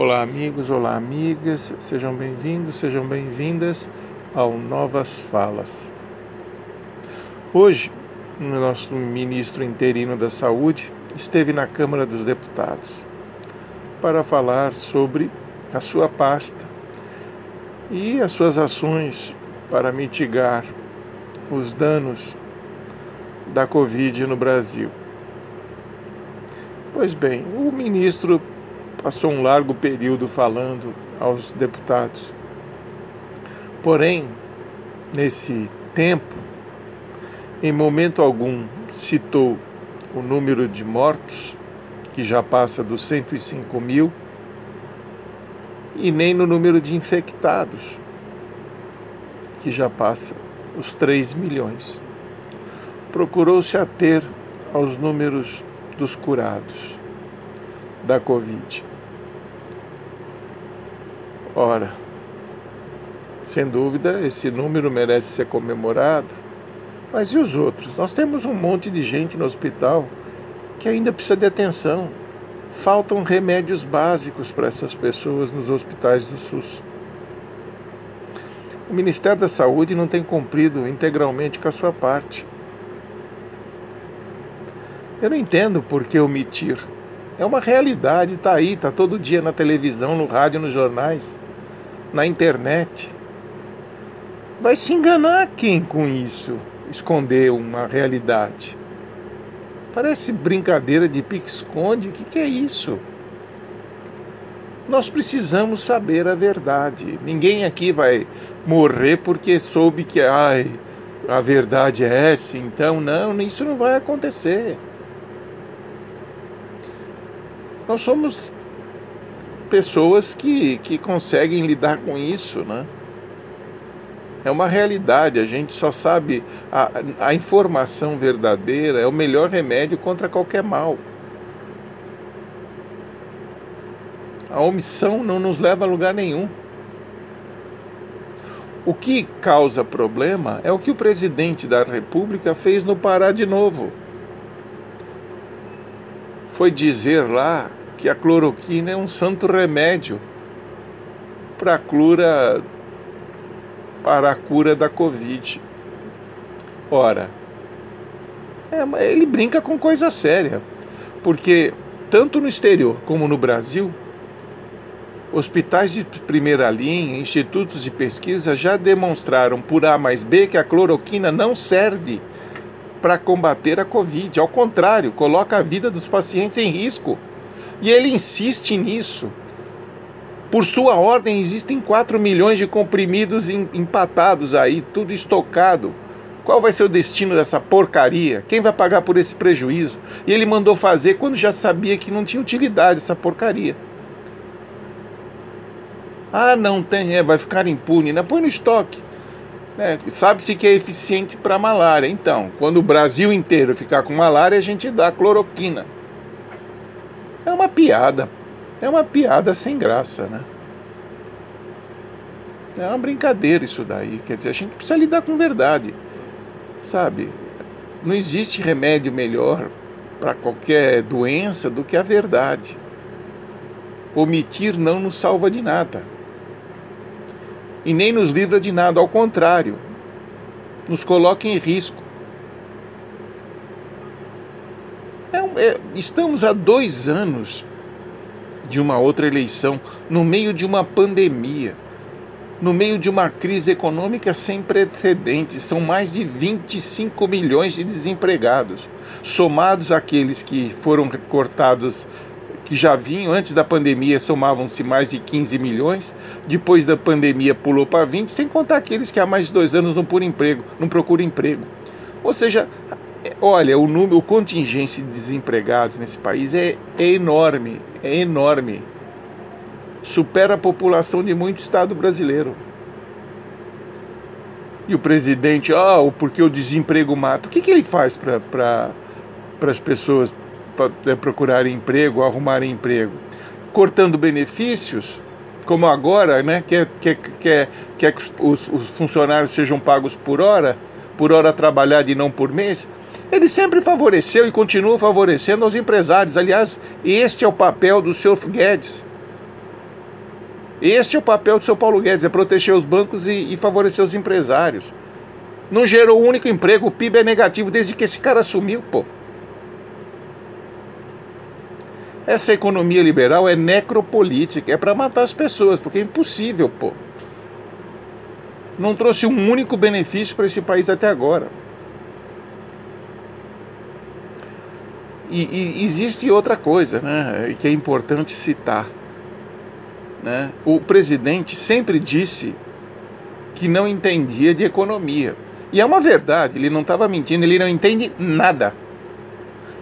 Olá, amigos, olá, amigas, sejam bem-vindos, sejam bem-vindas ao Novas Falas. Hoje, o nosso ministro interino da Saúde esteve na Câmara dos Deputados para falar sobre a sua pasta e as suas ações para mitigar os danos da Covid no Brasil. Pois bem, o ministro passou um largo período falando aos deputados. Porém, nesse tempo, em momento algum citou o número de mortos, que já passa dos 105 mil, e nem no número de infectados, que já passa os 3 milhões. Procurou-se ater aos números dos curados da Covid. Ora, sem dúvida, esse número merece ser comemorado, mas e os outros? Nós temos um monte de gente no hospital que ainda precisa de atenção. Faltam remédios básicos para essas pessoas nos hospitais do SUS. O Ministério da Saúde não tem cumprido integralmente com a sua parte. Eu não entendo por que omitir. É uma realidade, está aí, está todo dia na televisão, no rádio, nos jornais na internet. Vai se enganar quem com isso esconder uma realidade? Parece brincadeira de pique-esconde. O que, que é isso? Nós precisamos saber a verdade. Ninguém aqui vai morrer porque soube que ai, a verdade é essa. Então, não, isso não vai acontecer. Nós somos pessoas que, que conseguem lidar com isso, né? É uma realidade, a gente só sabe a, a informação verdadeira é o melhor remédio contra qualquer mal. A omissão não nos leva a lugar nenhum. O que causa problema é o que o presidente da República fez no Pará de novo. Foi dizer lá que a cloroquina é um santo remédio para a cura para a cura da Covid. Ora, é, ele brinca com coisa séria, porque tanto no exterior como no Brasil, hospitais de primeira linha, institutos de pesquisa já demonstraram por A mais B que a cloroquina não serve para combater a Covid. Ao contrário, coloca a vida dos pacientes em risco. E ele insiste nisso. Por sua ordem, existem 4 milhões de comprimidos empatados aí, tudo estocado. Qual vai ser o destino dessa porcaria? Quem vai pagar por esse prejuízo? E ele mandou fazer quando já sabia que não tinha utilidade essa porcaria. Ah, não tem, é, vai ficar impune, né? Põe no estoque. É, Sabe-se que é eficiente para malária. Então, quando o Brasil inteiro ficar com malária, a gente dá cloroquina. Piada. É uma piada sem graça, né? É uma brincadeira isso daí. Quer dizer, a gente precisa lidar com verdade. Sabe? Não existe remédio melhor para qualquer doença do que a verdade. Omitir não nos salva de nada. E nem nos livra de nada, ao contrário, nos coloca em risco. É, é, estamos há dois anos de uma outra eleição, no meio de uma pandemia, no meio de uma crise econômica sem precedentes. São mais de 25 milhões de desempregados, somados aqueles que foram cortados que já vinham antes da pandemia, somavam-se mais de 15 milhões, depois da pandemia pulou para 20, sem contar aqueles que há mais de dois anos não, por emprego, não procuram emprego. Ou seja, Olha, o número, o contingente de desempregados nesse país é, é enorme, é enorme. Supera a população de muito estado brasileiro. E o presidente, ah, oh, porque o desemprego mata. O que, que ele faz para pra, as pessoas pra, é, procurarem emprego, arrumarem emprego? Cortando benefícios, como agora, né? Quer, quer, quer, quer que os, os funcionários sejam pagos por hora? Por hora trabalhada e não por mês, ele sempre favoreceu e continua favorecendo os empresários. Aliás, este é o papel do senhor Guedes. Este é o papel do seu Paulo Guedes, é proteger os bancos e, e favorecer os empresários. Não gerou um único emprego, o PIB é negativo desde que esse cara assumiu, pô. Essa economia liberal é necropolítica, é para matar as pessoas, porque é impossível, pô. Não trouxe um único benefício para esse país até agora. E, e, existe outra coisa, né, que é importante citar. Né? O presidente sempre disse que não entendia de economia. E é uma verdade, ele não estava mentindo, ele não entende nada.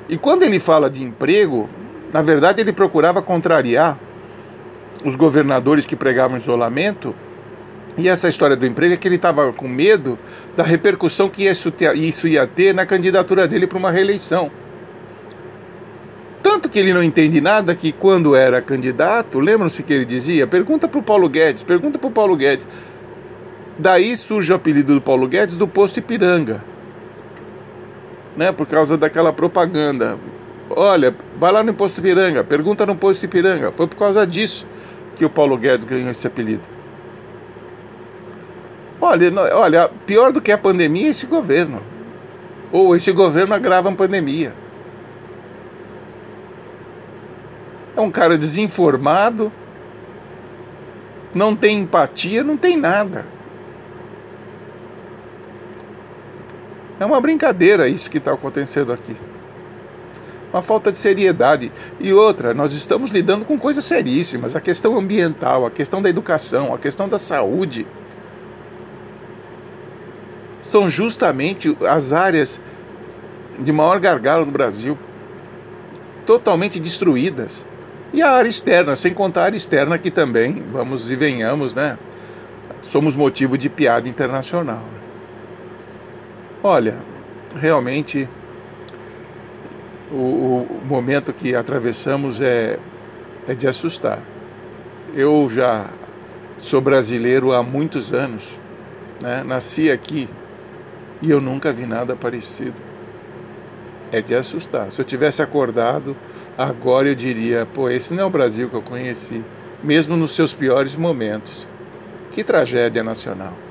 E quando ele fala de emprego, na verdade ele procurava contrariar os governadores que pregavam isolamento. E essa história do emprego é que ele estava com medo da repercussão que isso ia ter na candidatura dele para uma reeleição. Tanto que ele não entende nada que quando era candidato, lembram-se que ele dizia? Pergunta para o Paulo Guedes, pergunta para o Paulo Guedes. Daí surge o apelido do Paulo Guedes do posto Ipiranga. Né, por causa daquela propaganda. Olha, vai lá no posto Ipiranga, pergunta no posto Ipiranga. Foi por causa disso que o Paulo Guedes ganhou esse apelido. Olha, olha, pior do que a pandemia é esse governo. Ou esse governo agrava a pandemia. É um cara desinformado, não tem empatia, não tem nada. É uma brincadeira isso que está acontecendo aqui. Uma falta de seriedade. E outra, nós estamos lidando com coisas seríssimas: a questão ambiental, a questão da educação, a questão da saúde. São justamente as áreas de maior gargalo no Brasil, totalmente destruídas. E a área externa, sem contar a área externa que também, vamos e venhamos, né? Somos motivo de piada internacional. Olha, realmente o, o momento que atravessamos é, é de assustar. Eu já sou brasileiro há muitos anos, né? nasci aqui e eu nunca vi nada parecido. É de assustar. Se eu tivesse acordado agora, eu diria: pô, esse não é o Brasil que eu conheci, mesmo nos seus piores momentos. Que tragédia nacional.